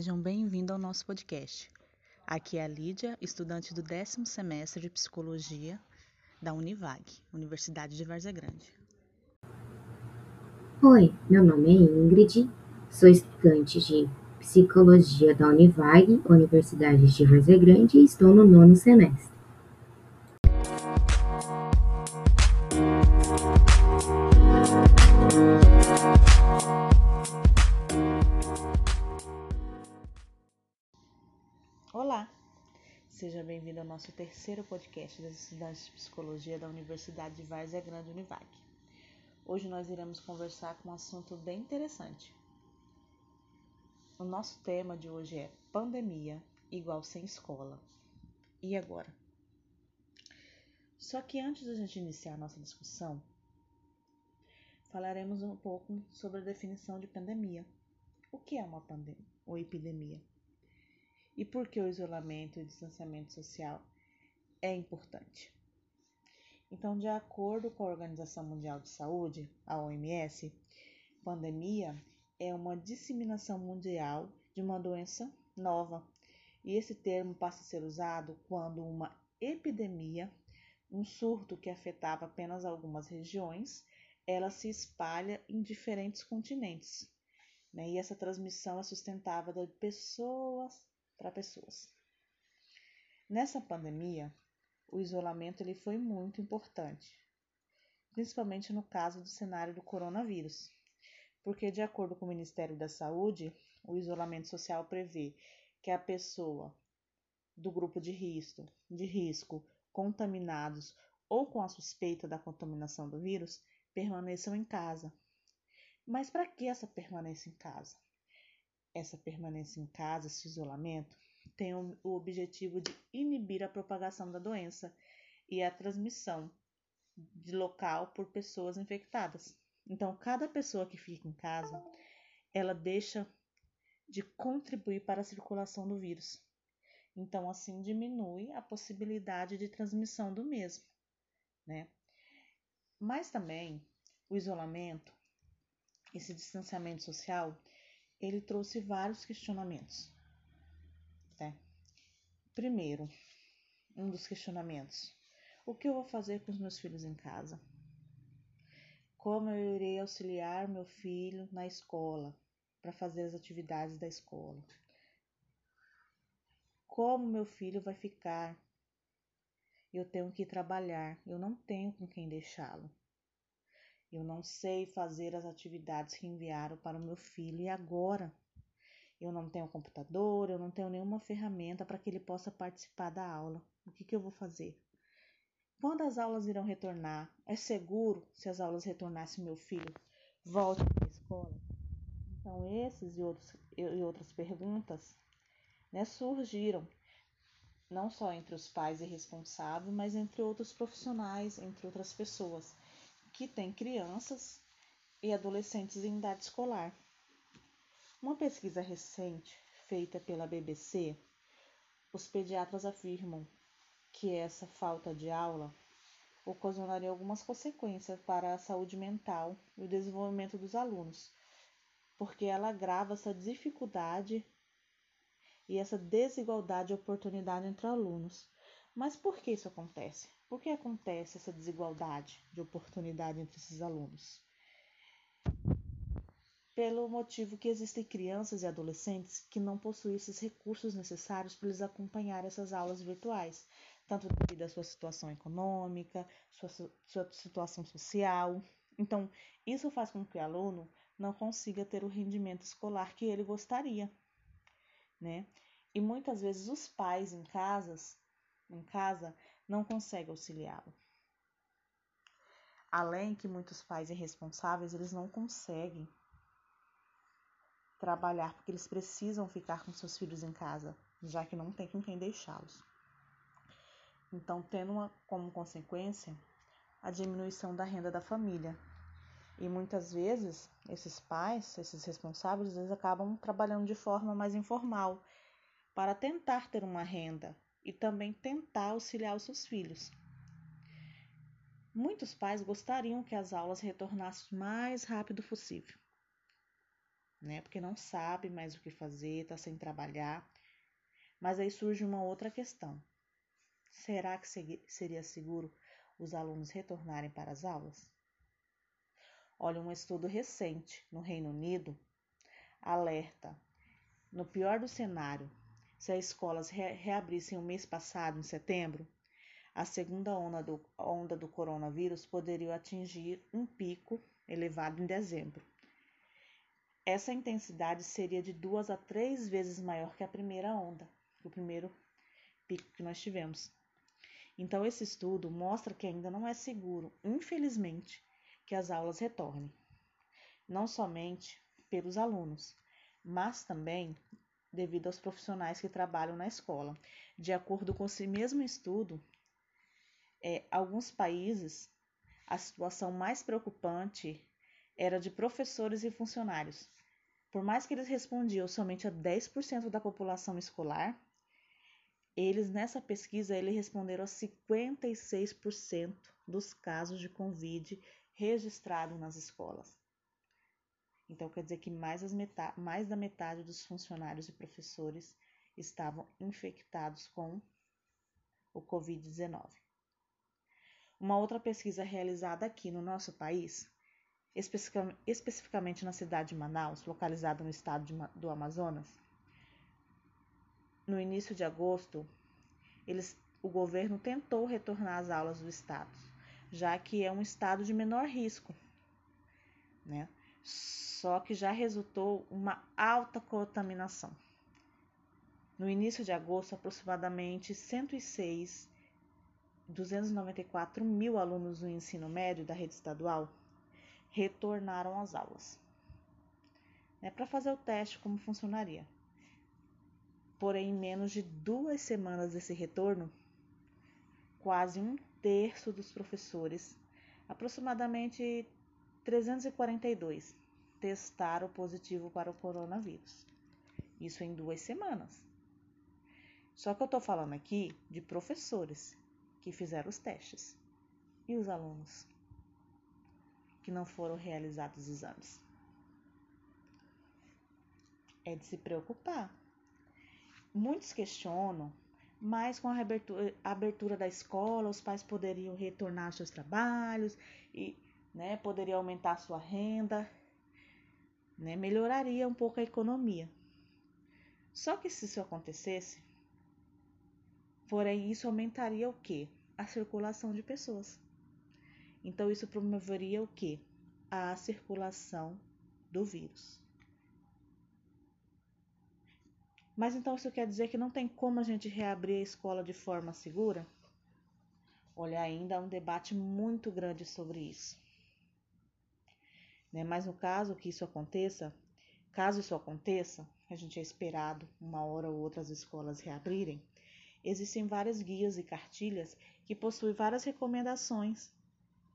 sejam bem-vindos ao nosso podcast. Aqui é a Lídia, estudante do décimo semestre de Psicologia da Univag, Universidade de Várzea Grande. Oi, meu nome é Ingrid, sou estudante de Psicologia da Univag, Universidade de Várzea Grande e estou no nono semestre. Olá, seja bem-vindo ao nosso terceiro podcast das estudantes de psicologia da Universidade de Várzea Grande Univac. Hoje nós iremos conversar com um assunto bem interessante. O nosso tema de hoje é pandemia igual sem escola. E agora? Só que antes da gente iniciar a nossa discussão, falaremos um pouco sobre a definição de pandemia. O que é uma pandemia ou epidemia? E por que o isolamento e o distanciamento social é importante. Então, de acordo com a Organização Mundial de Saúde, a OMS, pandemia é uma disseminação mundial de uma doença nova. E esse termo passa a ser usado quando uma epidemia, um surto que afetava apenas algumas regiões, ela se espalha em diferentes continentes. Né? E essa transmissão é sustentável de pessoas para pessoas. Nessa pandemia, o isolamento ele foi muito importante, principalmente no caso do cenário do coronavírus, porque de acordo com o Ministério da Saúde, o isolamento social prevê que a pessoa do grupo de risco, de risco contaminados ou com a suspeita da contaminação do vírus permaneçam em casa. Mas para que essa permanência em casa? Essa permanência em casa, esse isolamento, tem o objetivo de inibir a propagação da doença e a transmissão de local por pessoas infectadas. Então, cada pessoa que fica em casa, ela deixa de contribuir para a circulação do vírus. Então, assim diminui a possibilidade de transmissão do mesmo, né? Mas também o isolamento, esse distanciamento social, ele trouxe vários questionamentos. Né? Primeiro, um dos questionamentos: o que eu vou fazer com os meus filhos em casa? Como eu irei auxiliar meu filho na escola para fazer as atividades da escola? Como meu filho vai ficar? Eu tenho que trabalhar, eu não tenho com quem deixá-lo. Eu não sei fazer as atividades que enviaram para o meu filho e agora eu não tenho computador, eu não tenho nenhuma ferramenta para que ele possa participar da aula. O que, que eu vou fazer? Quando as aulas irão retornar? É seguro se as aulas retornassem meu filho volte para a escola? Então, esses e, outros, e outras perguntas né, surgiram, não só entre os pais e responsáveis, mas entre outros profissionais, entre outras pessoas que têm crianças e adolescentes em idade escolar. Uma pesquisa recente feita pela BBC, os pediatras afirmam que essa falta de aula ocasionaria algumas consequências para a saúde mental e o desenvolvimento dos alunos, porque ela agrava essa dificuldade e essa desigualdade de oportunidade entre alunos. Mas por que isso acontece? Por que acontece essa desigualdade de oportunidade entre esses alunos? Pelo motivo que existem crianças e adolescentes que não possuem esses recursos necessários para eles acompanhar essas aulas virtuais, tanto devido à sua situação econômica, sua, sua situação social. Então, isso faz com que o aluno não consiga ter o rendimento escolar que ele gostaria, né? E muitas vezes os pais em casas em casa não consegue auxiliá-lo. Além que muitos pais irresponsáveis, eles não conseguem trabalhar porque eles precisam ficar com seus filhos em casa, já que não tem com quem deixá-los. Então, tendo uma, como consequência a diminuição da renda da família. E muitas vezes esses pais, esses responsáveis, eles acabam trabalhando de forma mais informal para tentar ter uma renda e também tentar auxiliar os seus filhos. Muitos pais gostariam que as aulas retornassem o mais rápido possível. né? Porque não sabe mais o que fazer, está sem trabalhar. Mas aí surge uma outra questão. Será que seria seguro os alunos retornarem para as aulas? Olha, um estudo recente no Reino Unido alerta: no pior do cenário, se as escolas re reabrissem o mês passado, em setembro, a segunda onda do, onda do coronavírus poderia atingir um pico elevado em dezembro. Essa intensidade seria de duas a três vezes maior que a primeira onda, o primeiro pico que nós tivemos. Então, esse estudo mostra que ainda não é seguro, infelizmente, que as aulas retornem. Não somente pelos alunos, mas também devido aos profissionais que trabalham na escola. De acordo com esse mesmo estudo, é, alguns países a situação mais preocupante era de professores e funcionários. Por mais que eles respondiam somente a 10% da população escolar, eles nessa pesquisa eles responderam a 56% dos casos de Covid registrados nas escolas. Então, quer dizer que mais, mais da metade dos funcionários e professores estavam infectados com o Covid-19. Uma outra pesquisa realizada aqui no nosso país, especificamente na cidade de Manaus, localizada no estado de, do Amazonas, no início de agosto, eles, o governo tentou retornar às aulas do estado, já que é um estado de menor risco, né? Só que já resultou uma alta contaminação. No início de agosto, aproximadamente 106 294 mil alunos do ensino médio da rede estadual retornaram às aulas. É para fazer o teste como funcionaria. Porém, em menos de duas semanas desse retorno, quase um terço dos professores, aproximadamente 342, testaram positivo para o coronavírus. Isso em duas semanas. Só que eu estou falando aqui de professores que fizeram os testes e os alunos que não foram realizados os exames. É de se preocupar. Muitos questionam, mas com a abertura, a abertura da escola, os pais poderiam retornar aos seus trabalhos e né, poderia aumentar a sua renda né? melhoraria um pouco a economia. Só que se isso acontecesse, porém isso aumentaria o que? A circulação de pessoas. Então isso promoveria o que? A circulação do vírus. Mas então isso quer dizer que não tem como a gente reabrir a escola de forma segura? Olha, ainda há um debate muito grande sobre isso. Né? Mas no caso que isso aconteça, caso isso aconteça, a gente é esperado uma hora ou outra as escolas reabrirem, existem várias guias e cartilhas que possuem várias recomendações,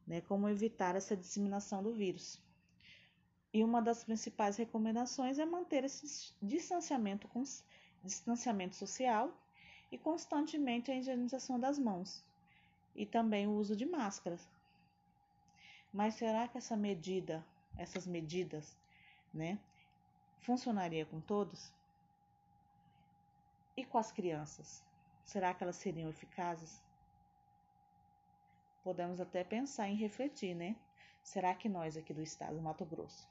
né, como evitar essa disseminação do vírus. E uma das principais recomendações é manter esse distanciamento, distanciamento social e constantemente a higienização das mãos e também o uso de máscaras. Mas será que essa medida essas medidas, né? Funcionaria com todos? E com as crianças? Será que elas seriam eficazes? Podemos até pensar em refletir, né? Será que nós aqui do estado do Mato Grosso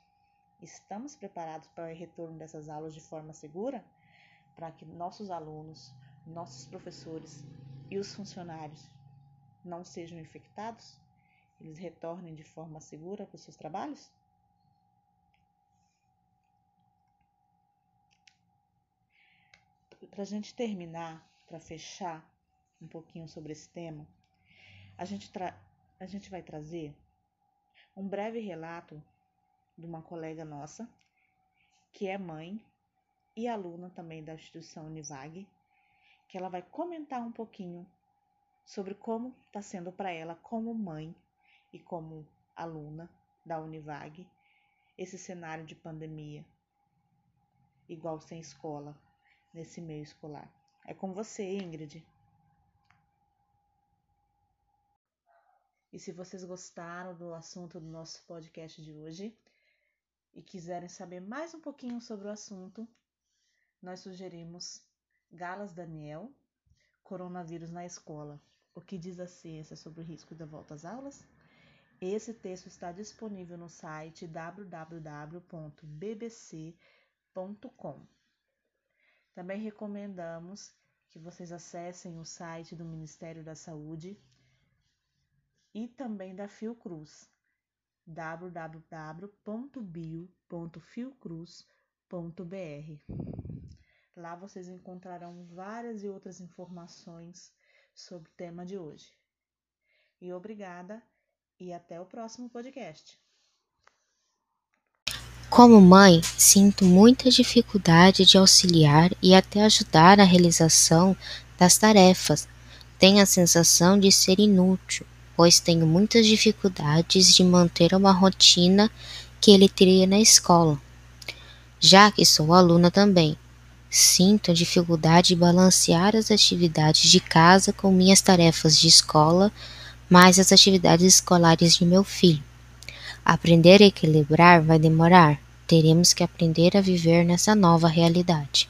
estamos preparados para o retorno dessas aulas de forma segura? Para que nossos alunos, nossos professores e os funcionários não sejam infectados? Eles retornem de forma segura para os seus trabalhos? Para a gente terminar, para fechar um pouquinho sobre esse tema, a gente, a gente vai trazer um breve relato de uma colega nossa, que é mãe e aluna também da instituição Univag, que ela vai comentar um pouquinho sobre como está sendo para ela, como mãe e como aluna da Univag, esse cenário de pandemia, igual sem escola, nesse meio escolar. É com você, Ingrid. E se vocês gostaram do assunto do nosso podcast de hoje, e quiserem saber mais um pouquinho sobre o assunto, nós sugerimos Galas Daniel, Coronavírus na Escola, o que diz a ciência sobre o risco da volta às aulas? Esse texto está disponível no site www.bbc.com. Também recomendamos que vocês acessem o site do Ministério da Saúde e também da Fiocruz, www.bio.fiocruz.br. Lá vocês encontrarão várias e outras informações sobre o tema de hoje. E obrigada e até o próximo podcast. Como mãe, sinto muita dificuldade de auxiliar e até ajudar a realização das tarefas. Tenho a sensação de ser inútil, pois tenho muitas dificuldades de manter uma rotina que ele teria na escola, já que sou aluna também. Sinto a dificuldade de balancear as atividades de casa com minhas tarefas de escola, mais as atividades escolares de meu filho. Aprender a equilibrar vai demorar. Teremos que aprender a viver nessa nova realidade.